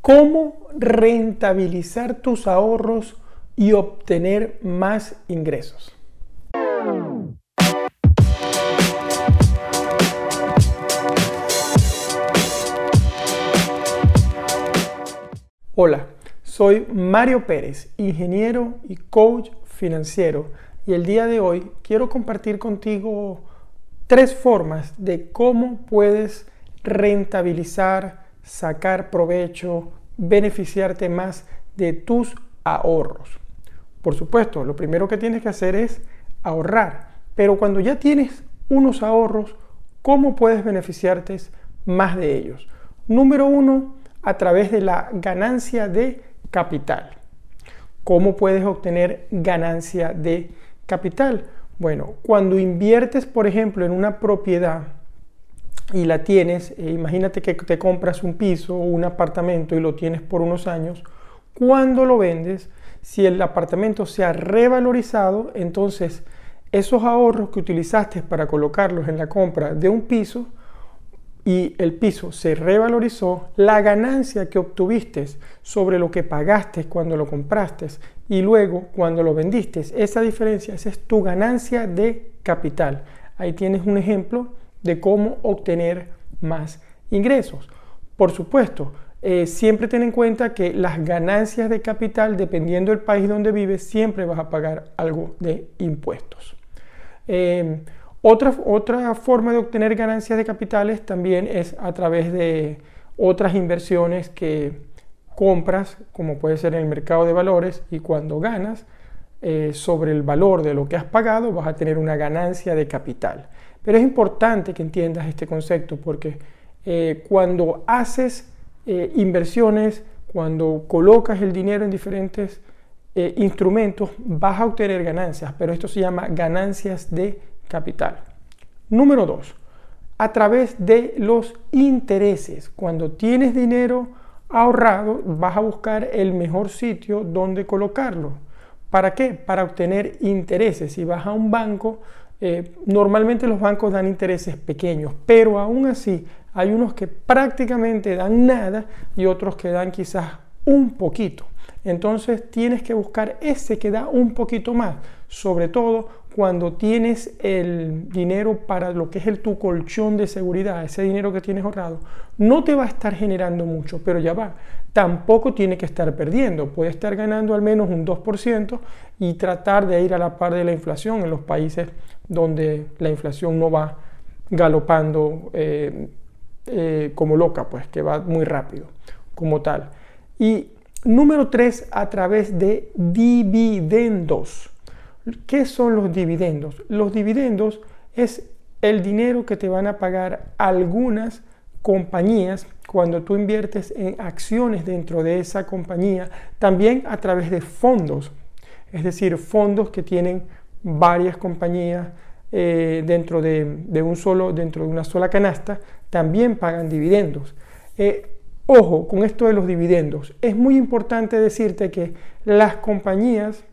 cómo rentabilizar tus ahorros y obtener más ingresos. Hola, soy Mario Pérez, ingeniero y coach financiero y el día de hoy quiero compartir contigo tres formas de cómo puedes rentabilizar, sacar provecho, beneficiarte más de tus ahorros. Por supuesto, lo primero que tienes que hacer es ahorrar, pero cuando ya tienes unos ahorros, ¿cómo puedes beneficiarte más de ellos? Número uno, a través de la ganancia de capital. ¿Cómo puedes obtener ganancia de capital? Bueno, cuando inviertes, por ejemplo, en una propiedad y la tienes, eh, imagínate que te compras un piso o un apartamento y lo tienes por unos años, cuando lo vendes, si el apartamento se ha revalorizado, entonces esos ahorros que utilizaste para colocarlos en la compra de un piso y el piso se revalorizó, la ganancia que obtuviste sobre lo que pagaste cuando lo compraste y luego cuando lo vendiste, esa diferencia, esa es tu ganancia de capital. Ahí tienes un ejemplo de cómo obtener más ingresos. Por supuesto, eh, siempre ten en cuenta que las ganancias de capital, dependiendo del país donde vives, siempre vas a pagar algo de impuestos. Em, otra, otra forma de obtener ganancias de capitales también es a través de otras inversiones que compras, como puede ser en el mercado de valores, y cuando ganas eh, sobre el valor de lo que has pagado, vas a tener una ganancia de capital. Pero es importante que entiendas este concepto porque eh, cuando haces eh, inversiones, cuando colocas el dinero en diferentes eh, instrumentos, vas a obtener ganancias, pero esto se llama ganancias de capital. Número dos, a través de los intereses. Cuando tienes dinero ahorrado, vas a buscar el mejor sitio donde colocarlo. ¿Para qué? Para obtener intereses. Si vas a un banco, eh, normalmente los bancos dan intereses pequeños, pero aún así hay unos que prácticamente dan nada y otros que dan quizás un poquito. Entonces tienes que buscar ese que da un poquito más, sobre todo cuando tienes el dinero para lo que es el tu colchón de seguridad, ese dinero que tienes ahorrado, no te va a estar generando mucho, pero ya va. Tampoco tiene que estar perdiendo, puede estar ganando al menos un 2% y tratar de ir a la par de la inflación en los países donde la inflación no va galopando eh, eh, como loca, pues que va muy rápido como tal. Y número tres, a través de dividendos. ¿Qué son los dividendos? Los dividendos es el dinero que te van a pagar algunas compañías cuando tú inviertes en acciones dentro de esa compañía, también a través de fondos, es decir, fondos que tienen varias compañías eh, dentro, de, un solo, dentro de una sola canasta, también pagan dividendos. Eh, ojo con esto de los dividendos. Es muy importante decirte que las compañías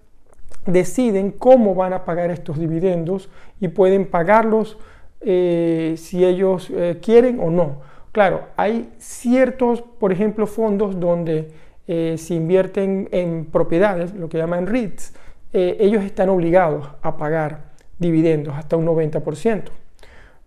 deciden cómo van a pagar estos dividendos y pueden pagarlos eh, si ellos quieren o no. Claro, hay ciertos, por ejemplo, fondos donde se invierten en propiedades, lo que llaman REITs, eh, ellos están obligados a pagar dividendos hasta un 90%.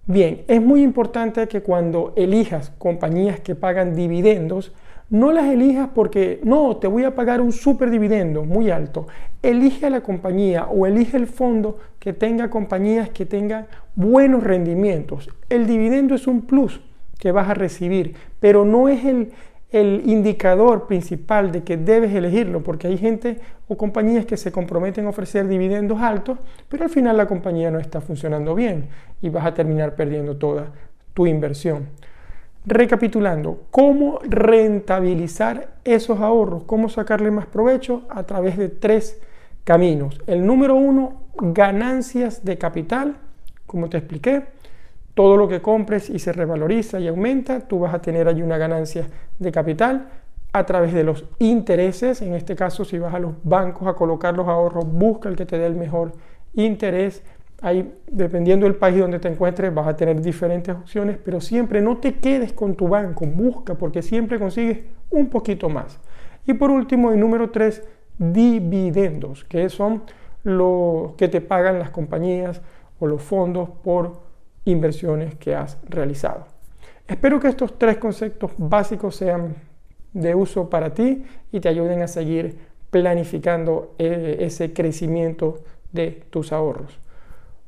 Bien, es muy importante que cuando elijas compañías que pagan dividendos, no las elijas porque no, te voy a pagar un super dividendo muy alto. Elige a la compañía o elige el fondo que tenga compañías que tengan buenos rendimientos. El dividendo es un plus que vas a recibir, pero no es el, el indicador principal de que debes elegirlo, porque hay gente o compañías que se comprometen a ofrecer dividendos altos, pero al final la compañía no está funcionando bien y vas a terminar perdiendo toda tu inversión. Recapitulando, ¿cómo rentabilizar esos ahorros? ¿Cómo sacarle más provecho? A través de tres caminos. El número uno, ganancias de capital, como te expliqué todo lo que compres y se revaloriza y aumenta, tú vas a tener allí una ganancia de capital a través de los intereses. En este caso, si vas a los bancos a colocar los ahorros, busca el que te dé el mejor interés. Ahí, dependiendo del país donde te encuentres, vas a tener diferentes opciones, pero siempre no te quedes con tu banco, busca porque siempre consigues un poquito más. Y por último, el número 3, dividendos, que son lo que te pagan las compañías o los fondos por inversiones que has realizado. Espero que estos tres conceptos básicos sean de uso para ti y te ayuden a seguir planificando eh, ese crecimiento de tus ahorros.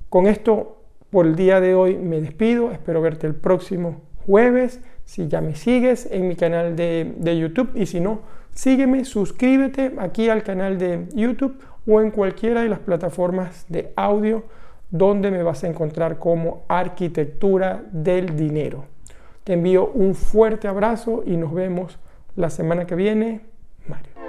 Con esto, por el día de hoy me despido. Espero verte el próximo jueves. Si ya me sigues en mi canal de, de YouTube y si no, sígueme, suscríbete aquí al canal de YouTube o en cualquiera de las plataformas de audio donde me vas a encontrar como arquitectura del dinero. Te envío un fuerte abrazo y nos vemos la semana que viene. Mario.